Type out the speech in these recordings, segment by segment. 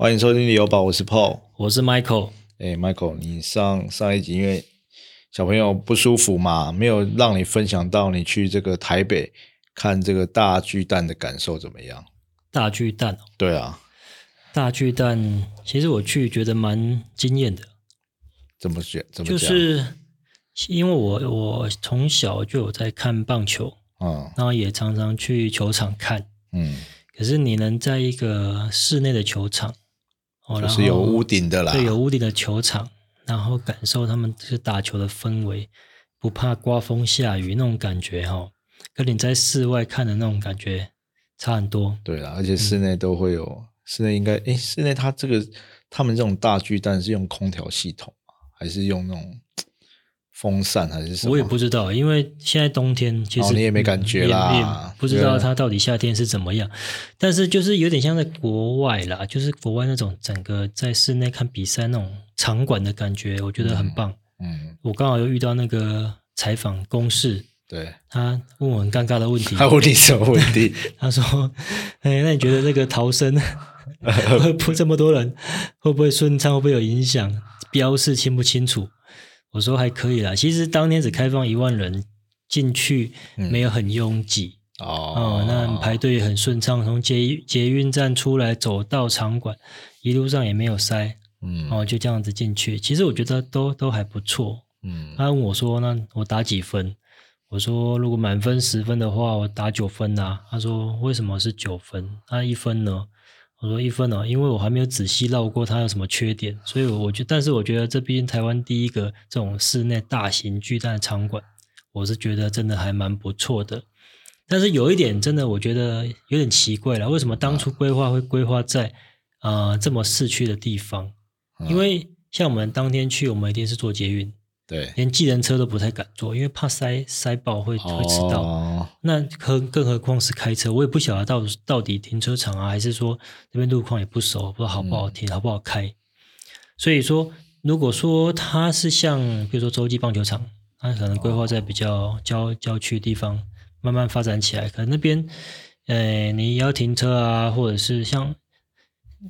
欢迎收听旅游宝，我是 Paul。我是 Michael。哎，Michael，你上上一集因为小朋友不舒服嘛，没有让你分享到你去这个台北看这个大巨蛋的感受怎么样？大巨蛋，对啊，大巨蛋，其实我去觉得蛮惊艳的。怎么选？怎么就是因为我我从小就有在看棒球，嗯然后也常常去球场看。嗯，可是你能在一个室内的球场，哦，就是有屋顶的啦。对，有屋顶的球场，然后感受他们是打球的氛围，不怕刮风下雨那种感觉哈、哦，跟你在室外看的那种感觉差很多。对啦，而且室内都会有，室内应该诶，室内它这个他们这种大巨蛋是用空调系统吗？还是用那种风扇还是什么？我也不知道，因为现在冬天其实、哦你也没感觉啦不知道它到底夏天是怎么样。但是就是有点像在国外啦，就是国外那种整个在室内看比赛那种场馆的感觉，我觉得很棒。嗯，我刚好又遇到那个采访公事，对。他问我很尴尬的问题，他问你什么问题？他说：“哎，那你觉得这个逃生 会不会这么多人会不会顺畅？会不会有影响？标示清不清楚？”我说还可以啦，其实当天只开放一万人进去，嗯没有很拥挤哦哦、那排队很顺畅，从捷捷运站出来走到场馆，一路上也没有塞嗯哦，就这样子进去。其实我觉得都都还不错。嗯他问我说：“那我打几分？”我说：“如果满分十分的话，我打九分啊。”他说：“为什么是九分？那一分呢？”我说：“一分哦，因为我还没有仔细绕过它有什么缺点，所以我觉，但是我觉得这毕竟台湾第一个这种室内大型巨蛋的场馆，我是觉得真的还蛮不错的。但是有一点真的我觉得有点奇怪了，为什么当初规划会规划在呃这么市区的地方？因为像我们当天去，我们一定是坐捷运。对，连计程车都不太敢坐，因为怕塞塞爆会会迟到。哦那更更何况是开车，我也不晓得到到底停车场啊，还是说那边路况也不熟，不知道好不好停，好不好开。所以说，如果说它是像比如说洲际棒球场，它可能规划在比较郊郊区的地方慢慢发展起来，可能那边呃你要停车啊，或者是像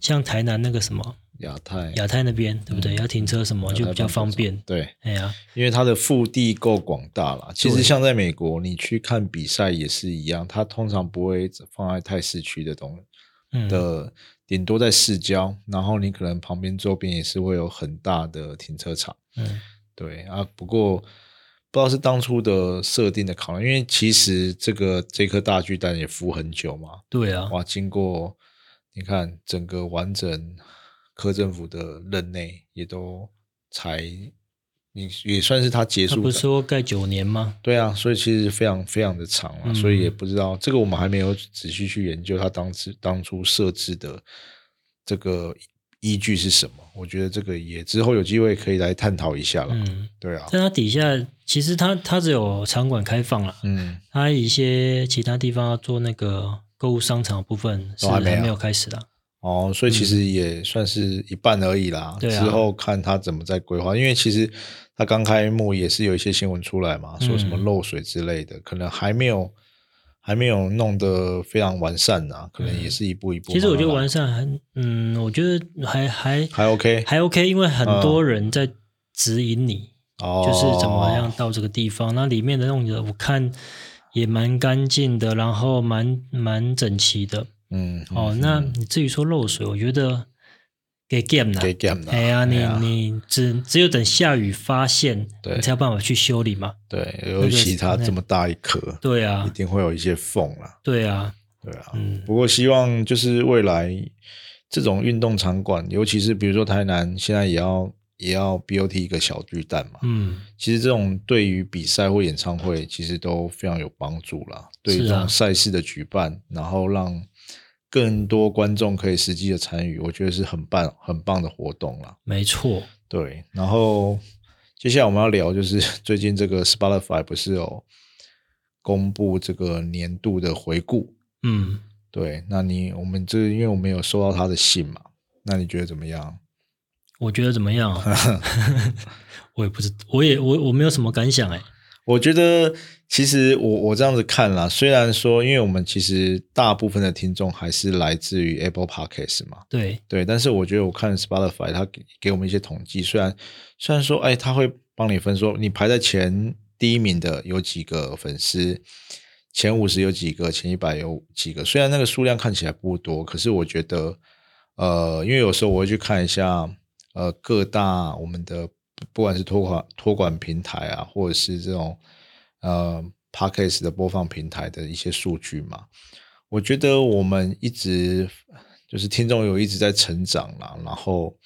像台南那个什么亚太亚太那边，对不对？要停车什么就比较方便。对，哎呀，因为它的腹地够广大啦。其实像在美国，你去看比赛也是一样，它通常不会放在太市区的东嗯，的，顶多在市郊，然后你可能旁边周边也是会有很大的停车场。嗯。对啊，不过不知道是当初的设定的考量，因为其实这个这颗大巨蛋也孵很久嘛，对啊，哇，经过你看整个完整柯政府的任内，也都才你也算是他结束的他不是。说盖九年吗？对啊，所以其实非常非常的长了，嗯所以也不知道这个我们还没有仔细去研究他当时当初设置的这个依据是什么。我觉得这个也之后有机会可以来探讨一下了。嗯，对啊，但它底下其实它它只有场馆开放了，嗯，它一些其他地方要做那个购物商场的部分是还没有没有开始的。哦，所以其实也算是一半而已啦。之后看他怎么再规划，因为其实他刚开幕也是有一些新闻出来嘛，说什么嗯漏水之类的，可能还没有还没有弄得非常完善啊、可能也是一步一步慢慢来。其实我觉得完善还，嗯，我觉得还还还 OK，还 OK，因为很多人在指引你，哦，就是怎么样到这个地方。那里面的弄的我看也蛮干净的，然后蛮蛮整齐的。嗯，嗯，哦，那你至于说漏水，我觉得给 game 啦，给 game 啦哎呀，你你只只有等下雨发现，对。你才有办法去修理嘛。对，尤其它这么大一颗，对啊，一定会有一些缝啦。对啊，对啊，嗯。不过希望就是未来这种运动场馆，尤其是比如说台南现在也要也要 BOT 一个小巨蛋嘛，嗯，其实这种对于比赛或演唱会其实都非常有帮助啦。对这种赛事的举办，然后让更多观众可以实际的参与，我觉得是很棒很棒的活动啦。没错，对，然后接下来我们要聊就是 最近这个 Spotify 不是有公布这个年度的回顾。嗯，对，那你我们这因为我们有收到他的信嘛，那你觉得怎么样？我觉得怎么样啊？我也不知，我也我我没有什么感想哎。我觉得其实我我这样子看啦，虽然说，因为我们其实大部分的听众还是来自于 Apple Podcast 嘛，对对，但是我觉得我看 Spotify 它给给我们一些统计，虽然虽然说，哎，他会帮你分说你排在前第一名的有几个粉丝，前五十有几个，前一百有几个，虽然那个数量看起来不多，可是我觉得，呃，因为有时候我会去看一下，呃，各大我们的。不管是托管托管平台啊，或者是这种呃 podcast 的播放平台的一些数据嘛，我觉得我们一直就是听众有一直在成长啦，然后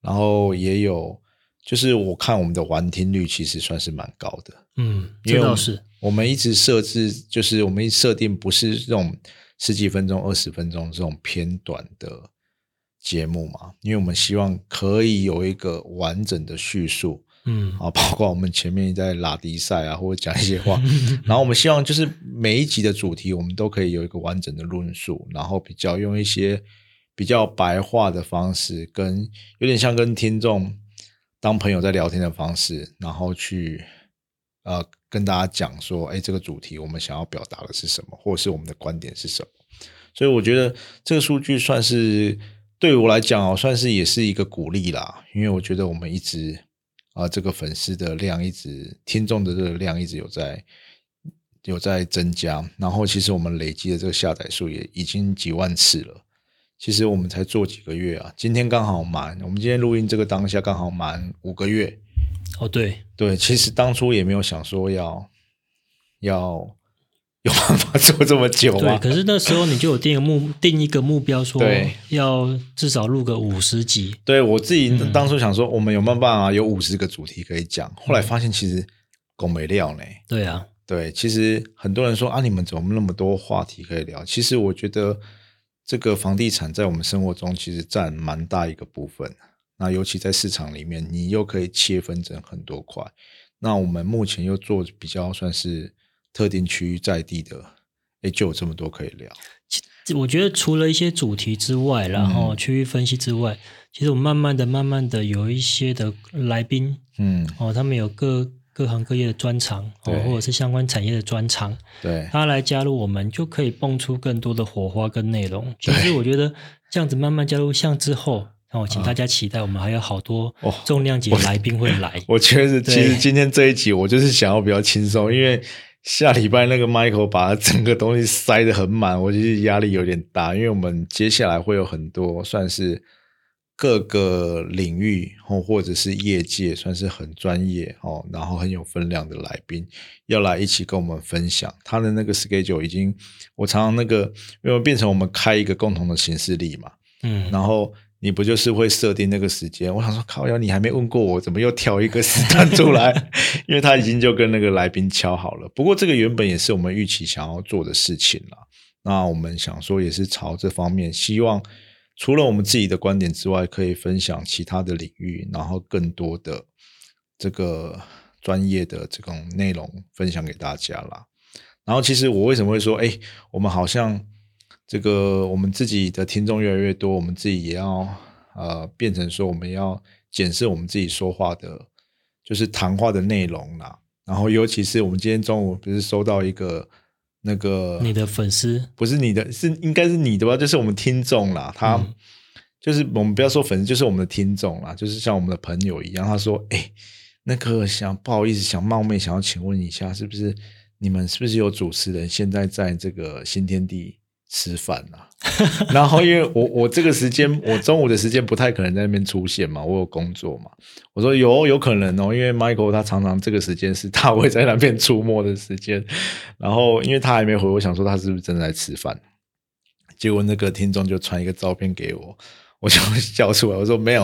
然后也有就是我看我们的完听率其实算是蛮高的，嗯，这倒是我们一直设置就是我们一设定不是这种十几分钟、二十分钟这种偏短的。节目嘛，因为我们希望可以有一个完整的叙述，嗯，啊，包括我们前面在拉迪赛啊，或者讲一些话，然后我们希望就是每一集的主题，我们都可以有一个完整的论述，然后比较用一些比较白话的方式，跟有点像跟听众当朋友在聊天的方式，然后去呃跟大家讲说，哎，这个主题我们想要表达的是什么，或者是我们的观点是什么，所以我觉得这个数据算是。对我来讲哦，算是也是一个鼓励啦，因为我觉得我们一直啊，这个粉丝的量一直，听众的这个量一直有在有在增加，然后其实我们累积的这个下载数也已经几万次了。其实我们才做几个月啊，今天刚好满，我们今天录音这个当下刚好满五个月。哦，对对，其实当初也没有想说要要。有办法做这么久吗？对，可是那时候你就有定目 定一个目标，说要至少录个五十集。对我自己当初想说，我们有没有办法有五十个主题可以讲？后来发现其实够没料呢。对啊，对，其实很多人说啊，你们怎么那么多话题可以聊？其实我觉得这个房地产在我们生活中其实占蛮大一个部分。那尤其在市场里面，你又可以切分成很多块。那我们目前又做比较算是。特定区域在地的，哎，就有这么多可以聊。我觉得除了一些主题之外，然后区域分析之外，其实我慢慢的、慢慢的有一些的来宾，嗯，哦，他们有各各行各业的专长，哦，或者是相关产业的专长，对，他来加入我们，就可以蹦出更多的火花跟内容。其实我觉得这样子慢慢加入，像之后。那我请大家期待，我们还有好多重量级来宾会来。我觉得其实今天这一集我就是想要比较轻松，因为下礼拜那个 Michael 把整个东西塞得很满，我其实压力有点大。因为我们接下来会有很多算是各个领域哦，或者是业界算是很专业哦，然后很有分量的来宾要来一起跟我们分享他的那个 schedule。已经我常常那个因为变成我们开一个共同的形式力嘛，嗯，然后。你不就是会设定那个时间？我想说，靠呀，你还没问过我，怎么又挑一个时段出来？因为他已经就跟那个来宾敲好了。不过这个原本也是我们预期想要做的事情了。那我们想说，也是朝这方面，希望除了我们自己的观点之外，可以分享其他的领域，然后更多的这个专业的这种内容分享给大家啦。然后，其实我为什么会说，哎，我们好像。这个我们自己的听众越来越多，我们自己也要呃变成说我们要检视我们自己说话的，就是谈话的内容啦。然后尤其是我们今天中午不是收到一个那个你的粉丝，不是你的，是应该是你的吧？就是我们听众啦，他就是我们不要说粉丝，就是我们的听众啦，就是像我们的朋友一样。他说：“哎，那个想不好意思，想冒昧想要请问一下，是不是你们是不是有主持人现在在这个新天地？”吃饭呐，然后因为我我这个时间我中午的时间不太可能在那边出现嘛，我有工作嘛。我说有有可能哦，因为 Michael 他常常这个时间是他会在那边出没的时间。然后因为他还没回，我想说他是不是正在吃饭？结果那个听众就传一个照片给我，我就笑出来，我说没有，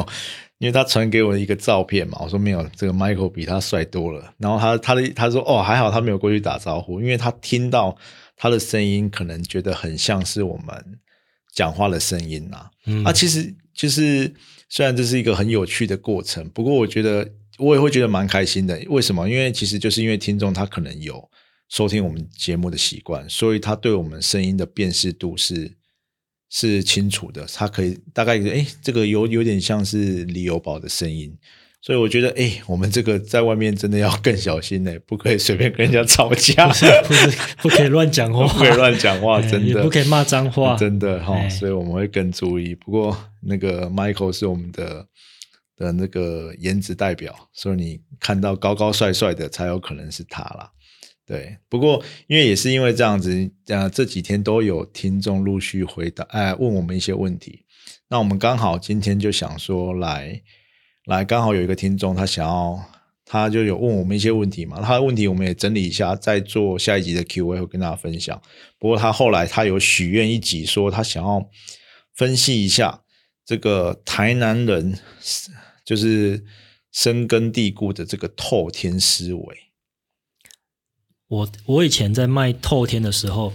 因为他传给我一个照片嘛，我说没有，这个 Michael 比他帅多了。然后他他的他说哦还好他没有过去打招呼，因为他听到。他的声音可能觉得很像是我们讲话的声音呐，啊，其实就是虽然这是一个很有趣的过程，不过我觉得我也会觉得蛮开心的。为什么？因为其实就是因为听众他可能有收听我们节目的习惯，所以他对我们声音的辨识度是是清楚的。他可以大概哎，这个有有点像是李友宝的声音，所以我觉得，哎，我们这个在外面真的要更小心呢，不可以随便跟人家吵架，不是不是不可以乱讲话，不可以乱讲话，真的也不可以骂脏话，真的哈、哎所以我们会更注意。不过那个 Michael 是我们的的那个颜值代表，所以你看到高高帅帅的，才有可能是他啦。对，不过因为也是因为这样子，呃，这几天都有听众陆续回答，哎、问我们一些问题。那我们刚好今天就想说来来，刚好有一个听众他想要，他就有问我们一些问题嘛，他的问题我们也整理一下，再做下一集的 Q&A 会跟大家分享。不过他后来他有许愿一集，说他想要分析一下这个台南人就是深根蒂固的这个透天思维。我我以前在卖透天的时候，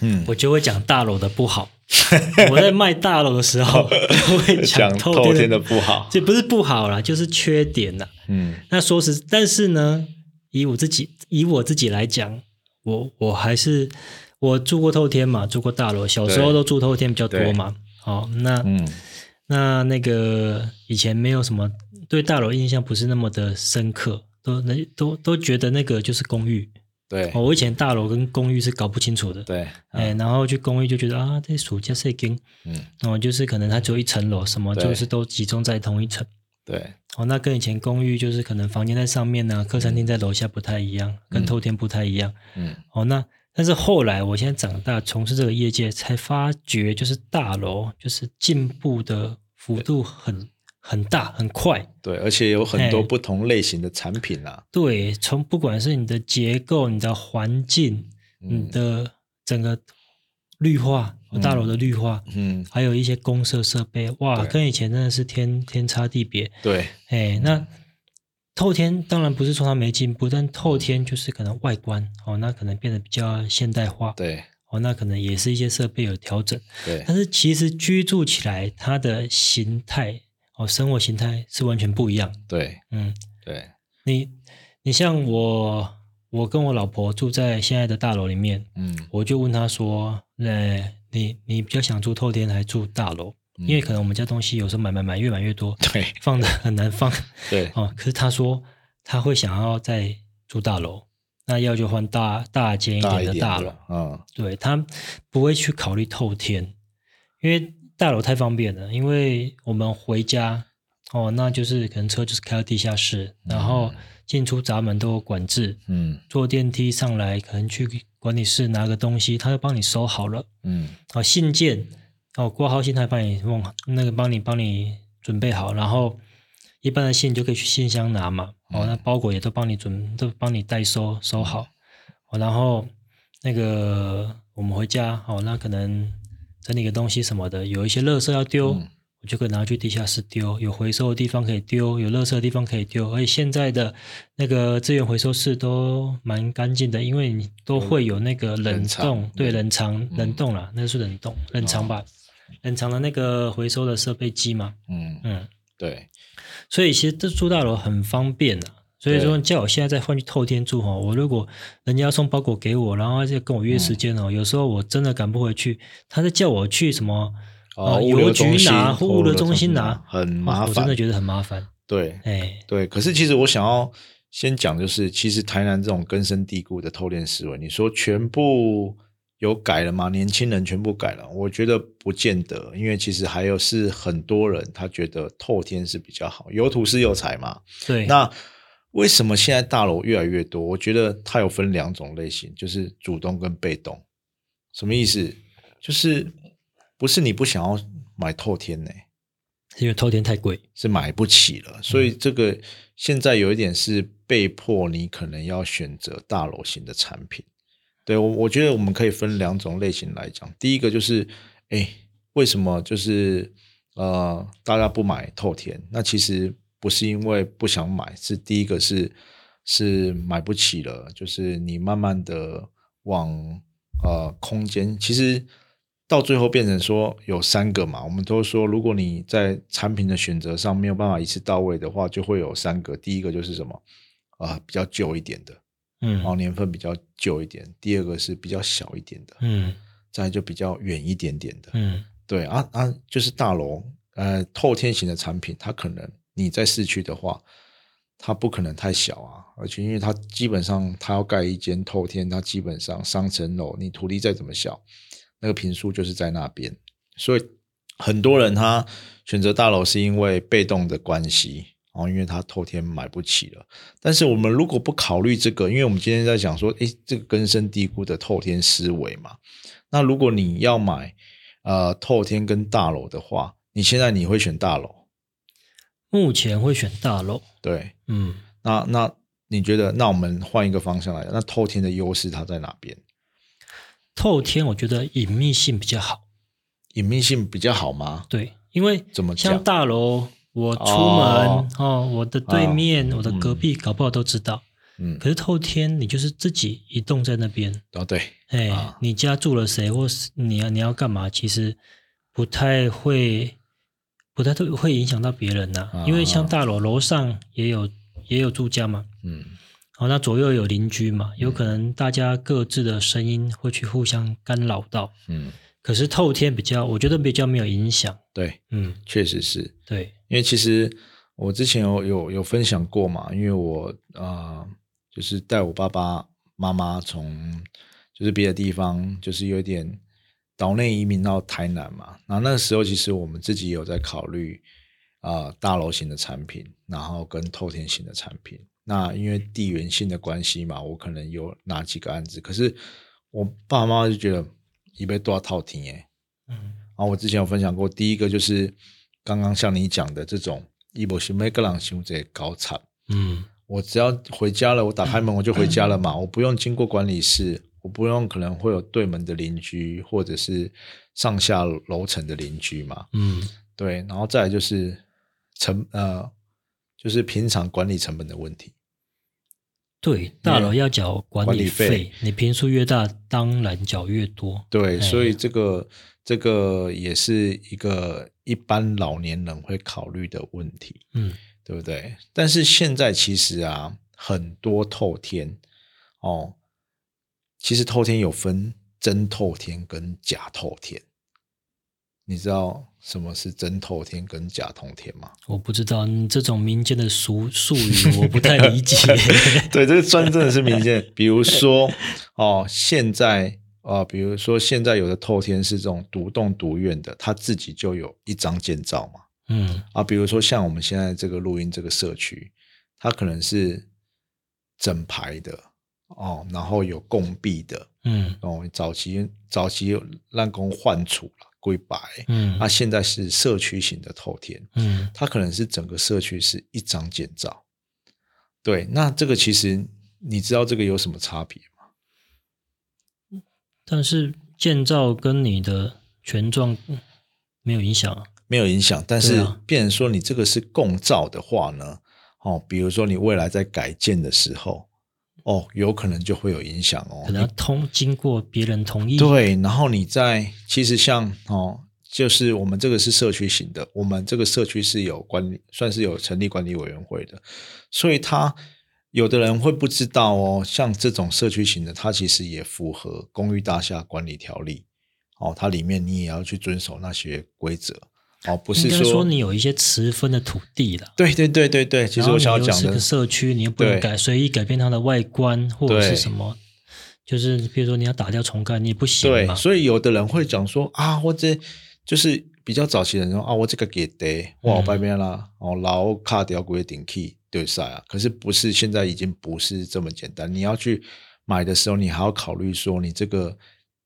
嗯，我就会讲大楼的不好。我在卖大楼的时候，就会讲透透天的的，不好。这不是不好啦，就是缺点啦。嗯那说实，但是呢，以我自己以我自己来讲，我我还是我住过透天嘛，住过大楼，小时候都住透天比较多嘛。好，那、嗯那那个以前没有什么对大楼印象不是那么的深刻，都那都都觉得那个就是公寓。对。哦，我以前大楼跟公寓是搞不清楚的。对，哎，然后去公寓就觉得啊，这暑假是跟，嗯。哦，就是可能它只有一层楼，什么就是都集中在同一层。对。哦，那跟以前公寓就是可能房间在上面呢、客餐厅在楼下不太一样，跟透天不太一样。嗯。哦，那但是后来我现在长大从事这个业界，才发觉就是大楼就是进步的幅度很很大很快。对，而且有很多哎不同类型的产品啦。对，从不管是你的结构、你的环境、嗯。你的整个绿化，大楼的绿化，嗯，还有一些公设设备，哇，跟以前真的是天天差地别。对。哎，那透天当然不是说它没进步，但透天就是可能外观哦，那可能变得比较现代化，对。哦，那可能也是一些设备有调整，对。但是其实居住起来它的形态哦，生活形态是完全不一样。对嗯，对，你你像我，我跟我老婆住在现在的大楼里面，嗯我就问她说，呃，你你比较想住透天还是住大楼？因为可能我们家东西有时候买买买越买越多，对放的很难放。对哦，可是他说他会想要再住大楼，那要就换大大间一大点的大楼嗯对他不会去考虑透天，因为大楼太方便了。因为我们回家哦，那就是可能车就是开到地下室，然后进出闸门都有管制，嗯坐电梯上来可能去管理室拿个东西，他就帮你收好了。嗯哦，信件哦，挂号信他帮你弄，那个帮你帮你准备好，然后一般的信就可以去信箱拿嘛。哦，那包裹也都帮你准，都帮你代收收好。哦，然后那个我们回家哦，那可能整理个东西什么的，有一些垃圾要丢，嗯。我就可以拿去地下室丢，有回收的地方可以丢，有垃圾的地方可以丢，而且现在的那个资源回收室都蛮干净的，因为你都会有那个冷冻，对，嗯冷藏冷冻啦，那是冷冻冷藏吧，冷藏的那个回收的设备机嘛，嗯，嗯，对。所以其实这住大楼很方便的。所以说，叫我现在再换去透天住哈，我如果人家要送包裹给我，然后再跟我约时间哦，有时候我真的赶不回去，他在叫我去什么哦，呃邮局拿或物流中心拿拿，很哦麻烦我真的，觉得很麻烦。对哎，对。可是其实我想要先讲，就是其实台南这种根深蒂固的偷天思维，你说全部有改了吗？年轻人全部改了？我觉得不见得，因为其实还有是很多人他觉得透天是比较好，有土是有财嘛。对，那为什么现在大楼越来越多？我觉得它有分两种类型，就是主动跟被动。什么意思？就是不是你不想要买透天呢、因为透天太贵。是买不起了，所以这个现在有一点是被迫你可能要选择大楼型的产品。对我，我觉得我们可以分两种类型来讲。第一个就是，哎，为什么就是呃大家不买透天？那其实不是因为不想买，是第一个是是买不起了，就是你慢慢的往呃空间，其实到最后变成说有三个嘛，我们都说如果你在产品的选择上没有办法一次到位的话，就会有三个。第一个就是什么啊、比较旧一点的，嗯然后年份比较旧一点；第二个是比较小一点的，嗯再就比较远一点点的。嗯对啊啊，就是大楼呃透天型的产品，它可能你在市区的话，它不可能太小啊，而且因为它基本上它要盖一间透天，它基本上三层楼，你土地再怎么小，那个平数就是在那边，所以很多人他选择大楼是因为被动的关系。哦，因为他透天买不起了。但是我们如果不考虑这个，因为我们今天在讲说，诶，这个根深蒂固的透天思维嘛。那如果你要买呃透天跟大楼的话，你现在你会选大楼？目前会选大楼。对，嗯，那那你觉得？那我们换一个方向来，那透天的优势它在哪边？透天我觉得隐秘性比较好。隐秘性比较好吗？对，因为怎么像大楼？我出门哦，我的对面，我的隔壁，搞不好都知道。嗯，可是透天，你就是自己移动在那边。哦，对，哎，你家住了谁，或是你要你要干嘛，其实不太会，不太会会影响到别人呐。因为像大楼楼上也有也有住家嘛。嗯，好，那左右有邻居嘛，有可能大家各自的声音会去互相干扰到。嗯。可是透天比较，我觉得比较没有影响。对，嗯，确实是。对，因为其实我之前有有有分享过嘛，因为我啊，就是带我爸爸妈妈从就是别的地方，就是有点岛内移民到台南嘛。那那时候其实我们自己有在考虑啊，大楼型的产品，然后跟透天型的产品。那因为地缘性的关系嘛，我可能有哪几个案子，可是我爸妈就觉得。一被多少套厅哎，嗯，然后我之前有分享过，第一个就是刚刚像你讲的这种一波是每个人兄弟高产，嗯，我只要回家了，我打开门我就回家了嘛，我不用经过管理室，我不用可能会有对门的邻居或者是上下楼层的邻居嘛，嗯，对，然后再来就是成呃，就是平常管理成本的问题。对，大楼要缴管理费，你平数越大，当然缴越多。对，所以这个这个也是一个一般老年人会考虑的问题，嗯，对不对？但是现在其实啊，很多透天哦，其实透天有分真透天跟假透天。你知道什么是真透天跟假透天吗？我不知道，这种民间的俗术语我不太理解。对，这个专真的是民间。比如说哦，现在啊，比如说现在有的透天是这种独栋独院的，他自己就有一张建造嘛。嗯啊，比如说像我们现在这个录音这个社区，它可能是整排的哦，然后有共壁的，嗯哦，早期早期有滥工换储了。归白，嗯，那现在是社区型的透天，嗯，它可能是整个社区是一张建造，对，那这个其实你知道这个有什么差别吗？但是建造跟你的权状没有影响啊，没有影响，但是变成说你这个是共造的话呢，哦，比如说你未来在改建的时候。哦，有可能就会有影响哦。可能通经过别人同意。对，然后你在其实像哦，就是我们这个是社区型的，我们这个社区是有管理，算是有成立管理委员会的，所以他有的人会不知道哦。像这种社区型的，它其实也符合公寓大厦管理条例哦，它里面你也要去遵守那些规则。哦，不是说你有一些持分的土地了。对对对对对，其实我想要讲的，社区你又不能改随意改变它的外观或者是什么，就是比如说你要打掉重盖，你也不行对，所以有的人会讲说啊，我这就是比较早期的人说啊，我这个给得哇外面啦，哦老卡掉规定去对晒啊，可是不是现在已经不是这么简单，你要去买的时候，你还要考虑说你这个。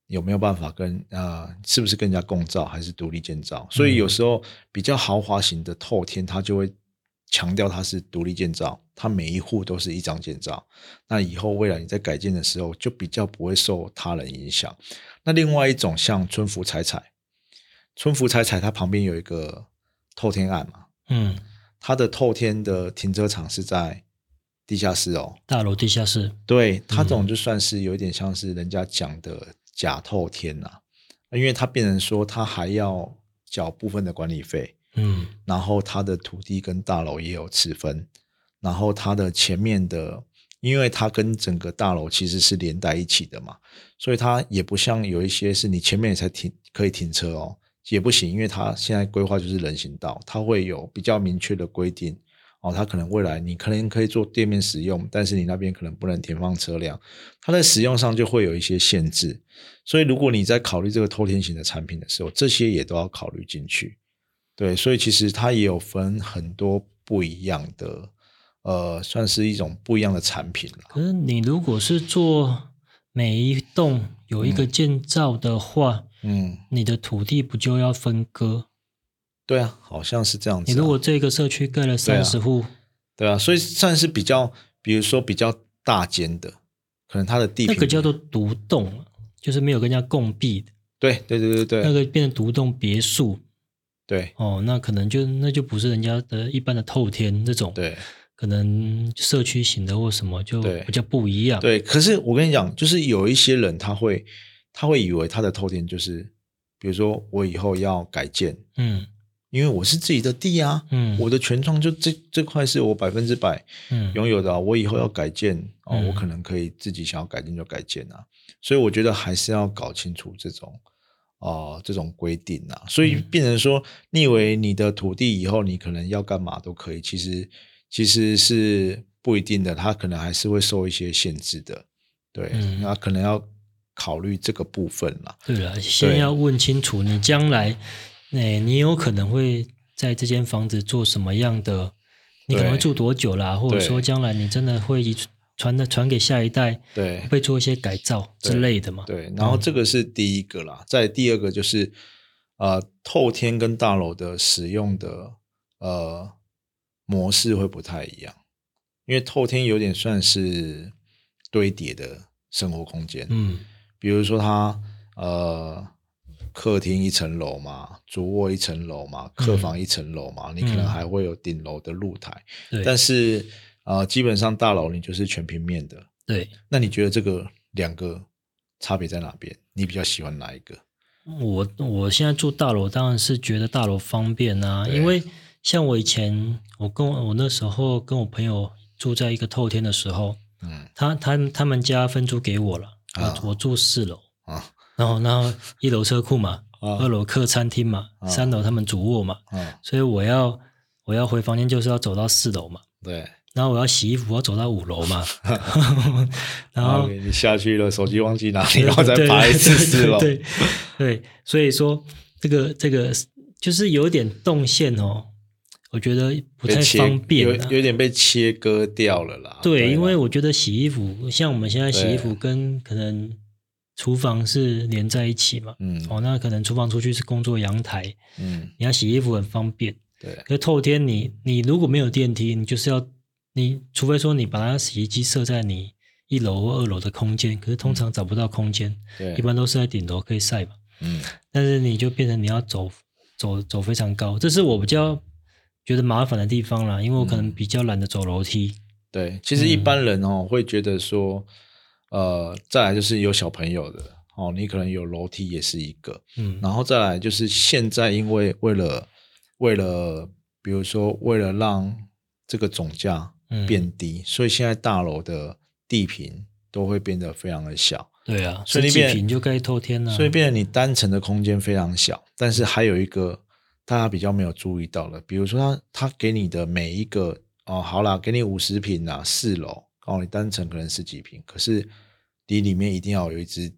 有没有办法跟啊？是不是跟人家共造还是独立建造？所以有时候比较豪华型的透天，它就会强调它是独立建造，它每一户都是一张建造。那以后未来你在改建的时候，就比较不会受他人影响。那另外一种像春福彩彩，春福彩彩它旁边有一个透天案嘛，嗯，它的透天的停车场是在地下室哦，大楼地下室。对，它这种就算是有一点像是人家讲的。假透天呐，因为他变成说他还要缴部分的管理费，嗯，然后他的土地跟大楼也有持分，然后他的前面的，因为它跟整个大楼其实是连在一起的嘛，所以它也不像有一些是你前面才停可以停车哦，也不行，因为它现在规划就是人行道，它会有比较明确的规定哦。它可能未来你可能可以做店面使用，但是你那边可能不能停放车辆，它在使用上就会有一些限制。所以如果你在考虑这个偷天型的产品的时候，这些也都要考虑进去。对，所以其实它也有分很多不一样的，呃，算是一种不一样的产品了。可是你如果是做每一栋有一个建造的话，嗯，你的土地不就要分割？对啊，好像是这样子啊、你如果这个社区盖了三十户，对啊，所以算是比较，比如说比较大间的，可能它的地那平个叫做独栋，就是没有跟人家共壁的，对对对对那对个变成独栋别墅。对。哦，那可能就那就不是人家的一般的透天这种，对。可能社区型的或什么就比较不一样。对。可是我跟你讲，就是有一些人他会他会以为他的透天就是，比如说我以后要改建，嗯因为我是自己的地啊，嗯，我的全幢就这这块是我百分之百嗯拥有的、啊，我以后要改建哦，嗯我可能可以自己想要改建就改建啊。所以我觉得还是要搞清楚这种哦、这种规定啊。所以嗯变成说，你以为你的土地以后你可能要干嘛都可以，其实其实是不一定的，它可能还是会受一些限制的。对，嗯那可能要考虑这个部分啦。对啊，先要问清楚你将来，哎，你有可能会在这间房子做什么样的？你可能会住多久啦？或者说将来你真的会遗传的传给下一代，对，会做一些改造之类的嘛？对，然后这个是第一个啦，再第二个就是呃，透天跟大楼的使用的呃模式会不太一样，因为透天有点算是堆叠的生活空间，嗯比如说它呃客厅一层楼嘛，主卧一层楼嘛，客房一层楼嘛，你可能嗯。还会有顶楼的露台，对，但是呃基本上大楼你就是全平面的，对。那你觉得这个两个差别在哪边？你比较喜欢哪一个？我我现在住大楼，当然是觉得大楼方便啊，因为像我以前，我跟我我那时候跟我朋友住在一个透天的时候，嗯。他他他们家分租给我了，啊。我我住四楼，啊然后然后一楼车库嘛，啊。二楼客餐厅嘛，啊。三楼他们主卧嘛，啊！所以我要我要回房间就是要走到四楼嘛，对，然后我要洗衣服我要走到五楼嘛，然后你下去了，手机忘记拿，你要再爬一次四楼。对对对，所以说这个这个就是有点动线哦，我觉得不太方便啊、有有点被切割掉了啦。对，因为我觉得洗衣服，像我们现在洗衣服跟可能厨房是连在一起嘛，嗯。哦，那可能厨房出去是工作阳台，嗯，你要洗衣服很方便。对。可是透天你你如果没有电梯，你就是要你除非说你把它洗衣机设在你一楼或二楼的空间，可是通常找不到空间，对，一般都是在顶楼可以晒嘛。嗯。但是你就变成你要走走走非常高，这是我比较觉得麻烦的地方啦，因为我可能比较懒得走楼梯。对，其实一般人哦、会觉得说，呃，再来就是有小朋友的哦，你可能有楼梯也是一个，嗯然后再来就是现在因为为了为了比如说为了让这个总价嗯变低，所以现在大楼的地坪都会变得非常的小，对啊，所以你变平就盖透天了、所以变得你单层的空间非常小。但是还有一个大家比较没有注意到的，比如说他他给你的每一个哦，好啦，给你五十平啊，四楼哦，你单层可能十几平，可是你里面一定要有一只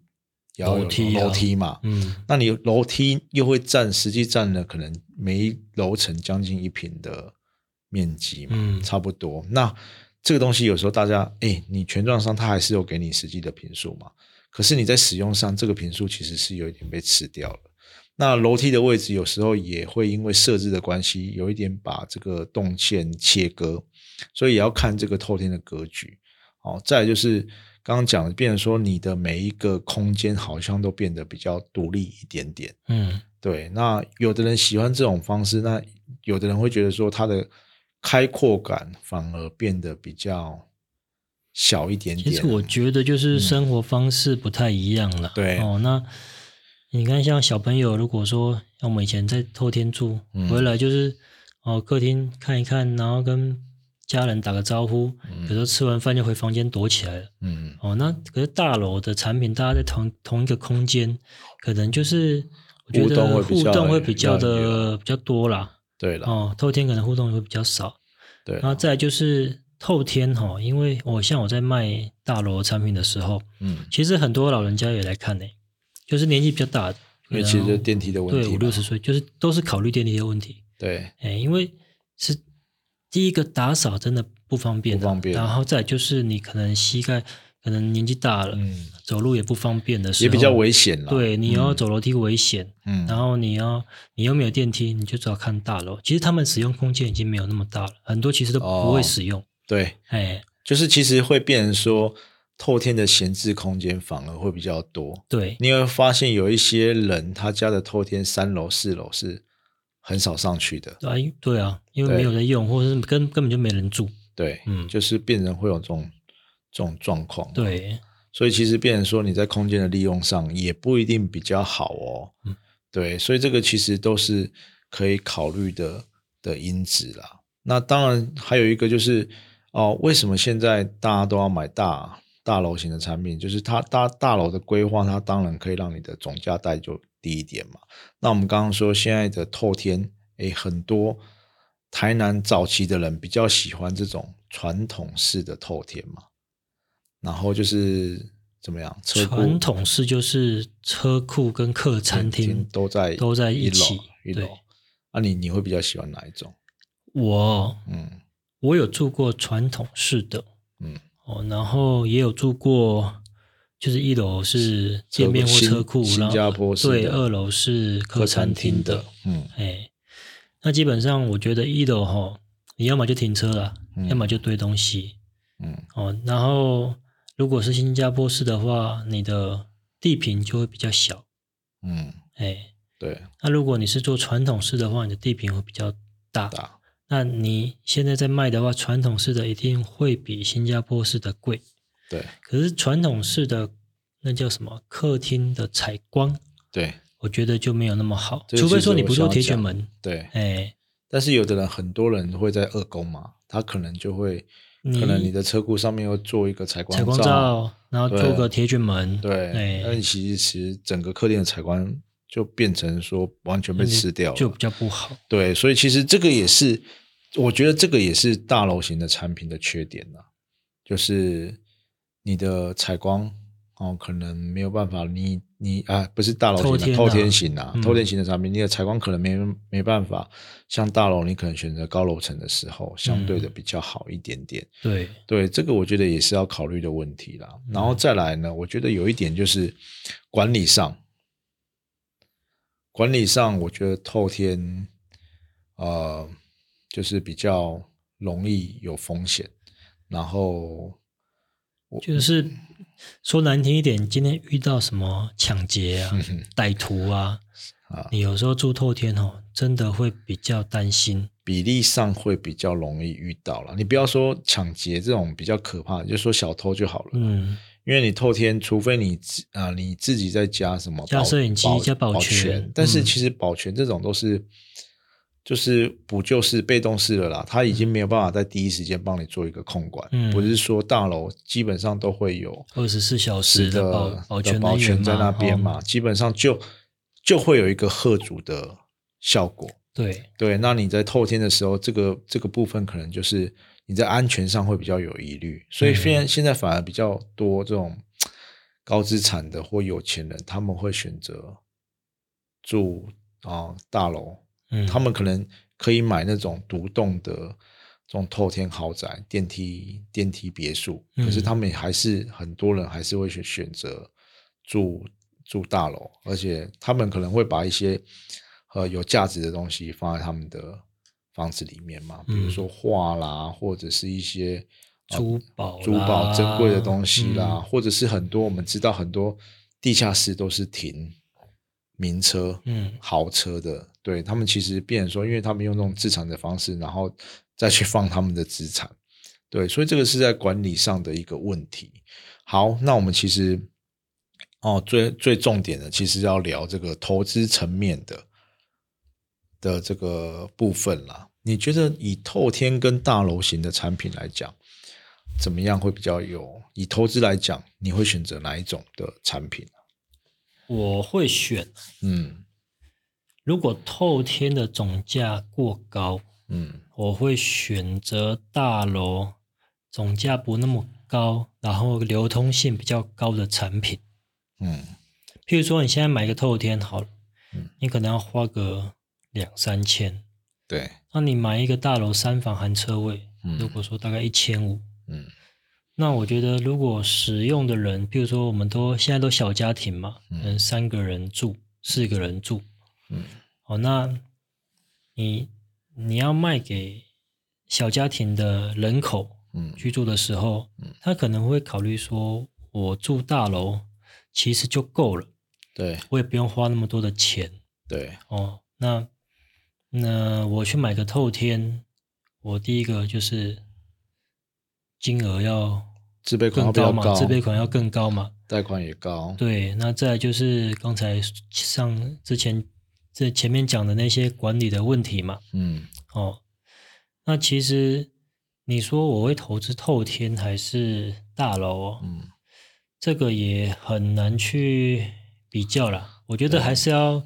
要有楼梯啊楼梯嘛，嗯那你楼梯又会占，实际占了可能每一楼层将近一平的面积嘛，嗯差不多。那这个东西有时候大家，哎，你权状上它还是有给你实际的平数嘛，可是你在使用上这个平数其实是有一点被吃掉了。那楼梯的位置有时候也会因为设置的关系，有一点把这个动线切割，所以也要看这个透天的格局。好，再就是刚刚讲的，变成说你的每一个空间好像都变得比较独立一点点。嗯对，那有的人喜欢这种方式，那有的人会觉得说他的开阔感反而变得比较小一点点。其实我觉得就是生活方式不太一样了。嗯对哦，那你看像小朋友，如果说像我们以前在透天住，嗯回来就是哦客厅看一看，然后跟家人打个招呼，有时候吃完饭就回房间躲起来了。嗯哦，那可是大楼的产品，大家在同同一个空间，可能就是我觉互动得互会比较动会比较的比较多啦。对了，哦，透天可能互动会比较少。对然后再来就是透天哈，因为我像我在卖大楼产品的时候，嗯，其实很多老人家也来看呢，就是年纪比较大的，因为其实就是电梯的问对题对，五六十岁，就是都是考虑电梯的问题。对哎，因为是第一个打扫真的不方便啊，不方便。然后再就是你可能膝盖可能年纪大了，嗯，走路也不方便的时候，也比较危险了，对，你要走楼梯危险，嗯，然后你要你又没有电梯，你就只好看大楼。其实他们使用空间已经没有那么大了，很多其实都不会哦使用。对，哎，就是其实会变成说透天的闲置空间反而会比较多，对，你会发现有一些人他家的透天三楼四楼是很少上去的，啊，因对啊，因为对没有人用，或者是根根本就没人住。对，嗯。就是病人会有这种这种状况，，对，所以其实病人说你在空间的利用上也不一定比较好哦，嗯。对，所以这个其实都是可以考虑的的因子啦。那当然还有一个就是哦，为什么现在大家都要买大大楼型的产品？就是它大大楼的规划，它当然可以让你的总价带就低一点嘛。那我们刚刚说现在的透天，诶，很多台南早期的人比较喜欢这种传统式的透天嘛，然后就是怎么样，车库传统式就是车库跟客餐厅都在都在一楼对。啊你，你会比较喜欢哪一种？我嗯我有住过传统式的嗯，哦，然后也有住过，就是一楼是车店面或车库，新然后加坡式对，二楼是客餐厅的。，嗯哎，那基本上我觉得一楼哈，你要么就停车了，嗯要么就堆东西嗯哦。然后如果是新加坡式的话，你的地坪就会比较小，嗯，哎。对，那如果你是做传统式的话，你的地坪会比较大。大，那你现在在卖的话，传统式的一定会比新加坡式的贵。对可是传统式的那叫什么客厅的采光，对我觉得就没有那么好，除非说你不做铁卷门。对。哎，但是有的人，很多人会在二宫嘛，他可能就会，可能你的车库上面要做一个采光采光罩，然后做个铁卷门。对，那哎你，其实其实整个客厅的采光就变成说完全被吃掉了，就比较不好。对，所以其实这个也是，我觉得这个也是大楼型的产品的缺点呐、就是你的采光哦，可能没有办法你，你啊，不是大楼型的，透天啊透天型啊，嗯透天型的产品，你的采光可能没没办法像大楼，你可能选择高楼层的时候，相对的比较好一点点。对，对，这个我觉得也是要考虑的问题啦。然后再来呢，我觉得有一点就是管理上，管理上我觉得透天，呃，就是比较容易有风险。然后就是说难听一点，今天遇到什么抢劫啊、歹徒啊，啊，你有时候住透天哦，真的会比较担心。比例上会比较容易遇到了。你不要说抢劫这种比较可怕，就说小偷就好了。嗯，因为你透天，除非你自啊、你自己在加什么保加摄影机加保保全嗯但是其实保全这种都是就是补救是、被动式的啦，他已经没有办法在第一时间帮你做一个控管。嗯不是说大楼基本上都会有二十四小时的的保保的全在那边嘛，哦基本上就就会有一个贺主的效果。对，对，那你在透天的时候，这个这个部分可能就是你在安全上会比较有疑虑，所以现在、现在反而比较多这种高资产的或有钱人，他们会选择住啊、大楼，嗯，他们可能可以买那种独栋的这种透天豪宅、电梯电梯别墅，可是嗯他们还是很多人还是会选选择住住大楼，而且他们可能会把一些呃有价值的东西放在他们的房子里面嘛，比如嗯说画啦，或者是一些。呃珠宝珠宝珍贵的东西啦，嗯。或者是很多我们知道很多地下室都是停名车、嗯。豪车的，对他们其实变说，因为他们用这种自产的方式，然后 再去放他们的资产，对，所以这个是在管理上的一个问题。好，那我们其实哦，最最重点的，其实要聊这个投资层面的的这个部分啦。你觉得以透天跟大楼型的产品来讲，怎么样会比较有？以投资来讲，你会选择哪一种的产品？我会选，嗯如果透天的总价过高，嗯。我会选择大楼总价不那么高，然后流通性比较高的产品。嗯。譬如说，你现在买一个透天好了，嗯。你可能要花个两三千。对，那你买一个大楼三房含车位，嗯。如果说大概一千五，嗯。那我觉得如果使用的人，譬如说我们都现在都小家庭嘛，嗯。三个人住、四个人住，嗯哦，那你你要卖给小家庭的人口嗯居住的时候，嗯他可能会考虑说，我住大楼其实就够了，对我也不用花那么多的钱对，哦。那那我去买个透天，我第一个就是金额要自备款要更高嘛，自备款要更高嘛。贷款也高，对，那再就是刚才上之前这前面讲的那些管理的问题嘛。嗯哦，那其实你说我会投资透天还是大楼哦？嗯这个也很难去比较啦。我觉得对还是要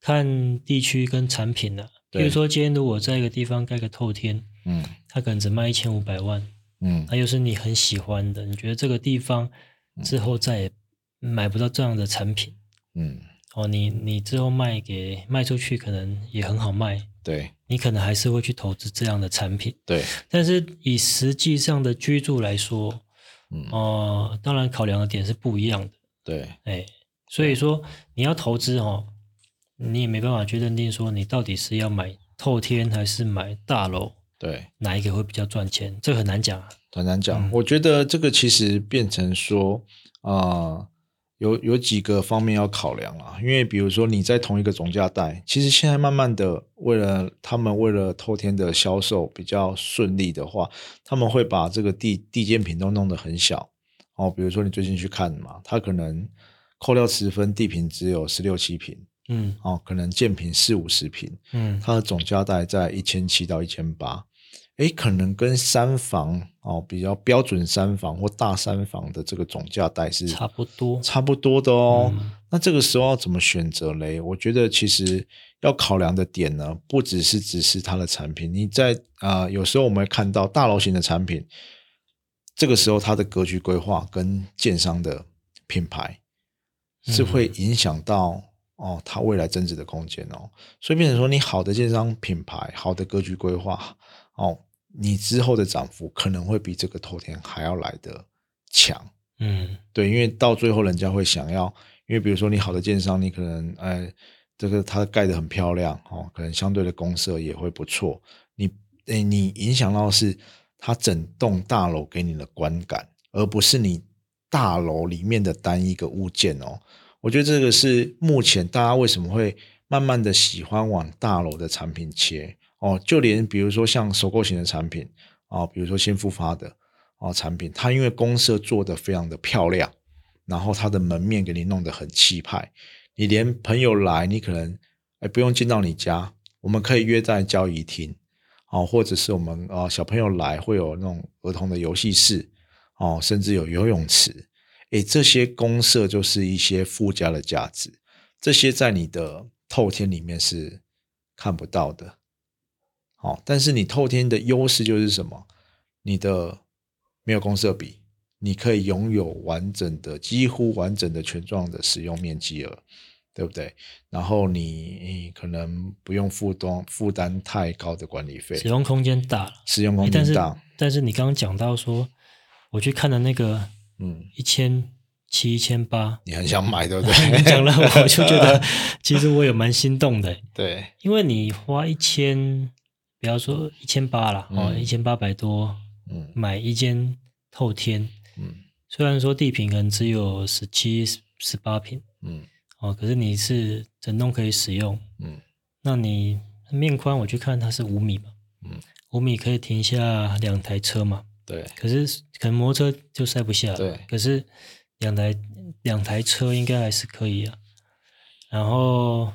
看地区跟产品的。比如说，今天如果在一个地方盖个透天，嗯它可能只卖一千五百万，嗯那又是你很喜欢的，你觉得这个地方之后再也买不到这样的产品嗯，哦，你你之后卖给卖出去可能也很好卖，对你可能还是会去投资这样的产品。对，但是以实际上的居住来说，嗯哦、当然考量的点是不一样的，对哎，所以说你要投资哦，你也没办法去认定说你到底是要买透天还是买大楼，对。哪一个会比较赚钱，这个很难讲啊。很难讲。嗯我觉得这个其实变成说，啊，有有几个方面要考量啊。因为比如说你在同一个总价带，其实现在慢慢的，为了他们为了透天的销售比较顺利的话，他们会把这个地地建品都弄得很小。哦，比如说你最近去看嘛，它可能扣掉十分，地坪只有十六七平，嗯哦，可能建平四五十平，嗯它的总价带在一千七到一千八，诶，可能跟三房哦比较标准三房或大三房的这个总价带是差不多差不多的哦。嗯那这个时候要怎么选择嘞？我觉得其实要考量的点呢，不只是只是它的产品，你在啊、呃有时候我们会看到大楼型的产品，这个时候它的格局规划跟建商的品牌是会影响到、哦它未来增值的空间哦。所以变成说，你好的建商品牌、好的格局规划哦，你之后的涨幅可能会比这个头天还要来的强。嗯对，因为到最后人家会想要，因为比如说你好的建商，你可能哎，这个它盖得很漂亮哦，可能相对的公社也会不错。你哎，你影响到是它整栋大楼给你的观感，而不是你大楼里面的单一个物件哦。我觉得这个是目前大家为什么会慢慢的喜欢往大楼的产品切哦，就连比如说像收购型的产品哦，比如说新复发的。哦，产品它因为公社做的非常的漂亮，然后它的门面给你弄得很气派，你连朋友来，你可能哎不用进到你家，我们可以约在交谊厅，哦，或者是我们啊、小朋友来会有那种儿童的游戏室，哦，甚至有游泳池，哎，这些公社就是一些附加的价值，这些在你的透天里面是看不到的，好、但是你透天的优势就是什么？你的没有公设比，你可以拥有完整的、几乎完整的权状的使用面积额，对不对？然后你你可能不用负担负担太高的管理费使，用空间大了，使用空间大，但是你刚刚讲到说，我去看的那个嗯，一千七、一千八，你很想买，对不你对？讲了我就觉得，其实我也蛮心动的，对，因为你花一千，不要说一千八啦，哦，嗯一千八百多嗯。买一间透天，嗯。虽然说地坪可能只有十七、十八平嗯。哦，可是你是整栋可以使用，嗯。那你面宽我去看它是五米嘛，嗯，五米可以停下两台车嘛，对，可是可能摩托车就塞不下，对。可是两台两台车应该还是可以啊。然后，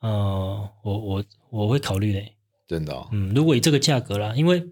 呃，我我我会考虑嘞，真的、哦，嗯，如果以这个价格啦，因为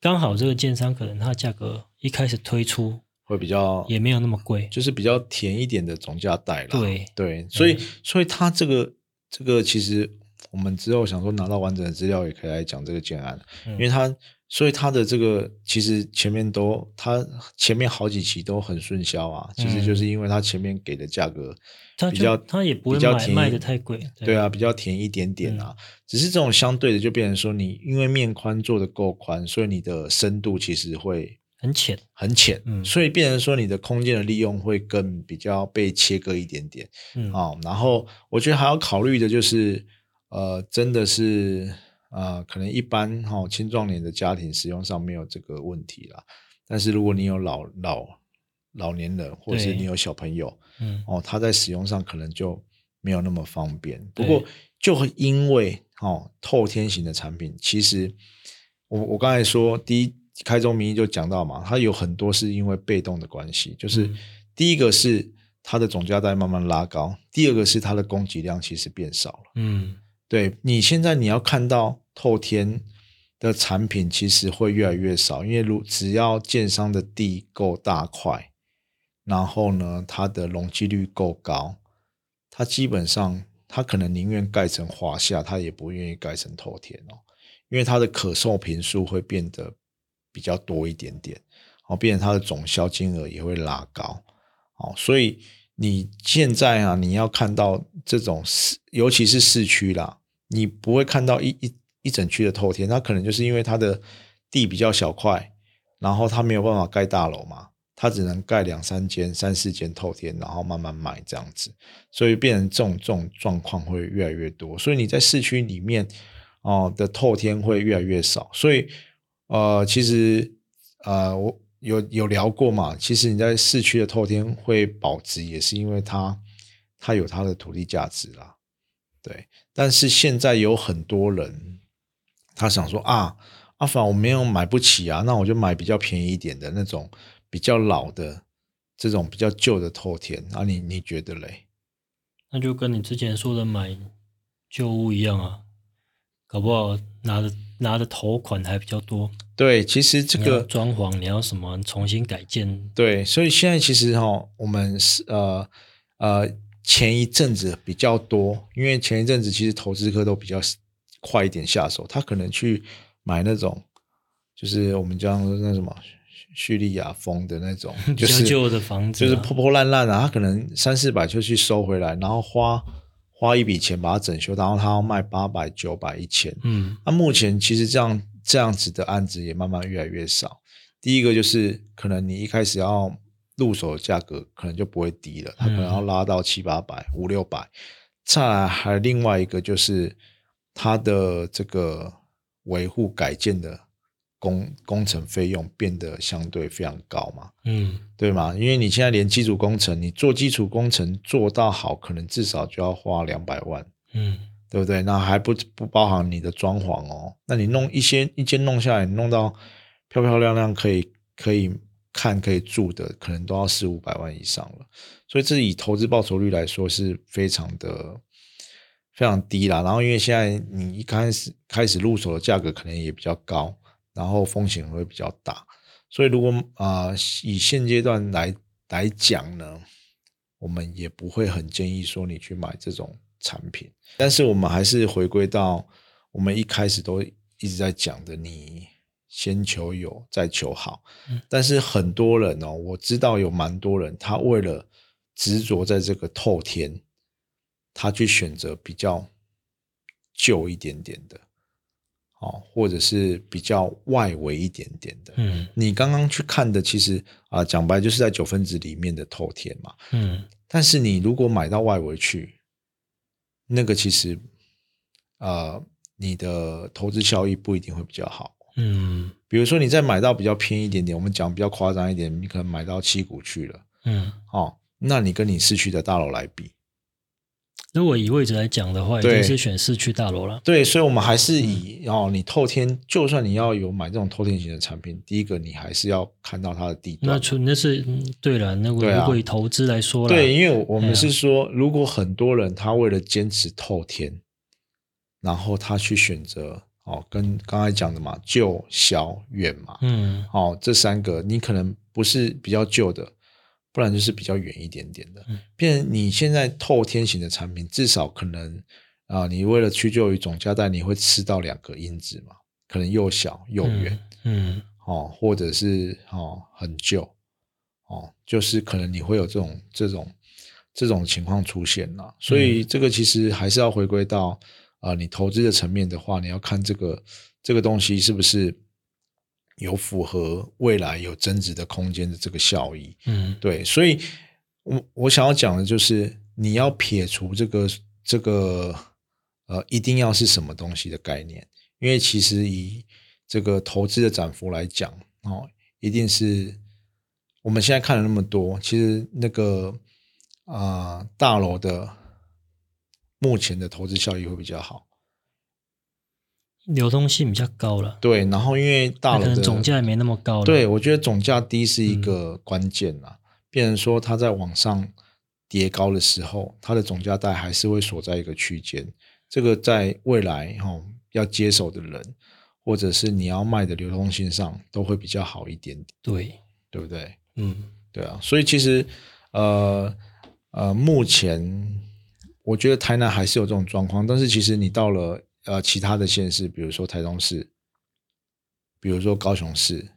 刚好这个建商可能它的价格一开始推出会比较也没有那么贵。就是比较甜一点的总价带啦。对。对，所以所以它这个这个其实我们之后想说拿到完整的资料也可以来讲这个建案，嗯。因为它所以它的这个其实前面都它前面好几期都很顺销啊，其实就是因为它前面给的价格它比较它也不会卖卖的太贵。对啊，比较甜一点点啊。只是这种相对的，就变成说你因为面宽做的够宽，所以你的深度其实会很浅。很浅，嗯所以变成说你的空间的利用会更比较被切割一点点嗯，哦。然后我觉得还要考虑的就是，呃，真的是呃，可能一般哈、哦、青壮年的家庭使用上没有这个问题啦。但是如果你有老老老年人，或者是你有小朋友，嗯哦，他在使用上可能就没有那么方便。不过，就会因为哦透天型的产品，其实我我刚才说第一开宗明义就讲到嘛，它有很多是因为被动的关系，就是嗯第一个是它的总价带慢慢拉高，第二个是它的供给量其实变少了。嗯对你现在你要看到透天的产品，其实会越来越少，因为如只要建商的地够大块，然后呢，它的容积率够高，它基本上它可能宁愿盖成华夏，它也不愿意盖成透天哦，因为它的可售平数会变得比较多一点点，哦，变成它的总销金额也会拉高，哦，所以你现在啊，你要看到这种市，尤其是市区啦，你不会看到一一一整区的透天，它可能就是因为它的地比较小块，然后它没有办法盖大楼嘛，它只能盖两三间、三四间透天，然后慢慢卖这样子，所以变成这种这种状况会越来越多，所以你在市区里面哦的透天会越来越少，所以呃，其实呃我有有聊过嘛，其实你在市区的透天会保值，也是因为它它有它的土地价值啦，对，但是现在有很多人他想说啊，阿凡我没有买不起啊，那我就买比较便宜一点的那种比较老的这种比较旧的透天啊，你你觉得嘞？那就跟你之前说的买旧屋一样啊，搞不好拿的拿的头款还比较多。对，其实这个装潢，你要什么重新改建？对，所以现在其实哈、我们是呃呃前一阵子比较多，因为前一阵子其实投资客都比较快一点下手，他可能去买那种就是我们讲的那什么叙利亚风的那种，就是旧的房子啊就是破破烂烂的，他可能三四百就去收回来，然后花花一笔钱把它整修，然后他要卖八百、九百、一千，嗯那目前其实这样这样子的案子也慢慢越来越少。第一个就是可能你一开始要入手的价格可能就不会低了，他可能要拉到七八百、五六百。再来还有另外一个就是它的这个维护改建的工工程费用变得相对非常高嘛，嗯对吗？因为你现在连基础工程，你做基础工程做到好，可能至少就要花两百万。嗯对不对？那还不不包含你的装潢哦。那你弄一些一间弄下来，你弄到漂漂亮亮，可以可以看可以住的，可能都要四五百万以上了。所以这以投资报酬率来说是非常的非常低啦。然后因为现在你一开始开始入手的价格可能也比较高，然后风险会比较大。所以如果啊、呃以现阶段来来讲呢，我们也不会很建议说你去买这种产品。但是我们还是回归到我们一开始都一直在讲的，你先求有，再求好。嗯但是很多人哦，我知道有蛮多人，他为了执着在这个透天，他去选择比较旧一点点的，哦，或者是比较外围一点点的。嗯你刚刚去看的，其实啊，讲白就是在九分子里面的透天嘛。嗯但是你如果买到外围去，那个其实，呃，你的投资效益不一定会比较好。嗯比如说，你再买到比较偏一点点，我们讲比较夸张一点，你可能买到七股去了，嗯，哦，那你跟你市区的大楼来比，如果以位置来讲的话，一对定是选市区大楼了。对，所以我们还是嗯。以哦，你透天，就算你要有买这种透天型的产品，第一个你还是要看到它的地段。那除那是嗯对了，那如果以投资来说啦，对，因为我们是说，如果很多人他为了坚持透天，然后他去选择哦，跟刚才讲的嘛，旧、小、远嘛，嗯。哦，这三个你可能不是比较旧的，不然就是比较远一点点的。嗯变成你现在透天型的产品，至少可能啊、你为了屈就于总价带，你会吃到两个因子嘛，可能又小又远。嗯哦，或者是哦很旧，哦，就是可能你会有这种这种这种情况出现啦。所以这个其实还是要回归到啊、呃你投资的层面的话，你要看这个这个东西是不是有符合未来有增值的空间的这个效益。嗯对，所以我我想要讲的就是你要撇除这个这个呃一定要是什么东西的概念，因为其实以这个投资的涨幅来讲哦，一定是我们现在看了那么多，其实那个啊、呃大楼的目前的投资效益会比较好。流通性比较高了，对，然后因为大那可能楼的总价也没那么高了。对，我觉得总价低是嗯一个关键啦。变成说它在往上叠高的时候，它的总价带还是会锁在一个区间。这个在未来哈、哦、要接手的人，或者是你要卖的流通性上，都会比较好一点点，对，对不对？嗯对啊，所以其实呃呃，目前我觉得台南还是有这种状况，但是其实你到了呃其他的县市，比如说台中市，比如说高雄市，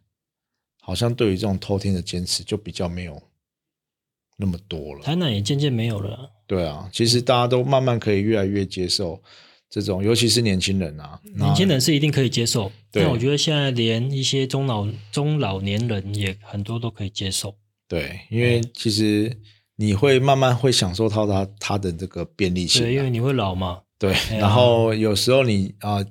好像对于这种偷听的坚持就比较没有那么多了。台南也渐渐没有了。对啊，其实大家都慢慢可以越来越接受这种，尤其是年轻人啊，年轻人是一定可以接受，但我觉得现在连一些中老中老年人也很多都可以接受。对，因为其实你会慢慢会享受到它它的这个便利性啊、对，因为你会老嘛。对，哎然后有时候你啊、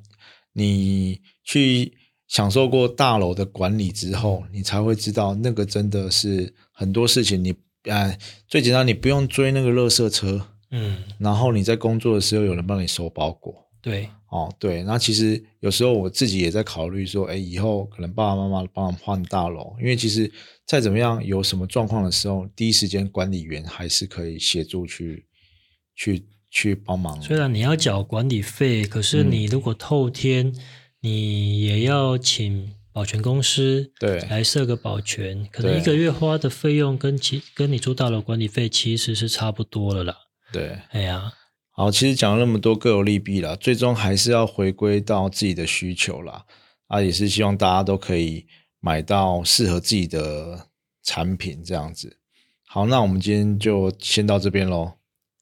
你去享受过大楼的管理之后，你才会知道那个真的是很多事情你。啊，最简单，你不用追那个垃圾车，嗯，然后你在工作的时候有人帮你收包裹。对，哦，对，那其实有时候我自己也在考虑说，哎，以后可能爸爸妈妈帮我们换大楼，因为其实再怎么样有什么状况的时候，第一时间管理员还是可以协助去去去帮忙。虽然你要缴管理费，可是嗯你如果透天，你也要请保全公司对来设个保全，可能一个月花的费用跟其跟你租大楼管理费其实是差不多了啦。对，哎呀，好，其实讲了那么多各有利弊啦，最终还是要回归到自己的需求啦。啊，也是希望大家都可以买到适合自己的产品，这样子。好，那我们今天就先到这边喽。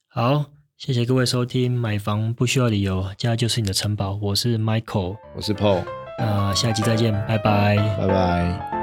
好，谢谢各位收听，买房不需要理由，家就是你的城堡。我是 Michael，我是 Paul，那下期再见，拜拜。拜拜。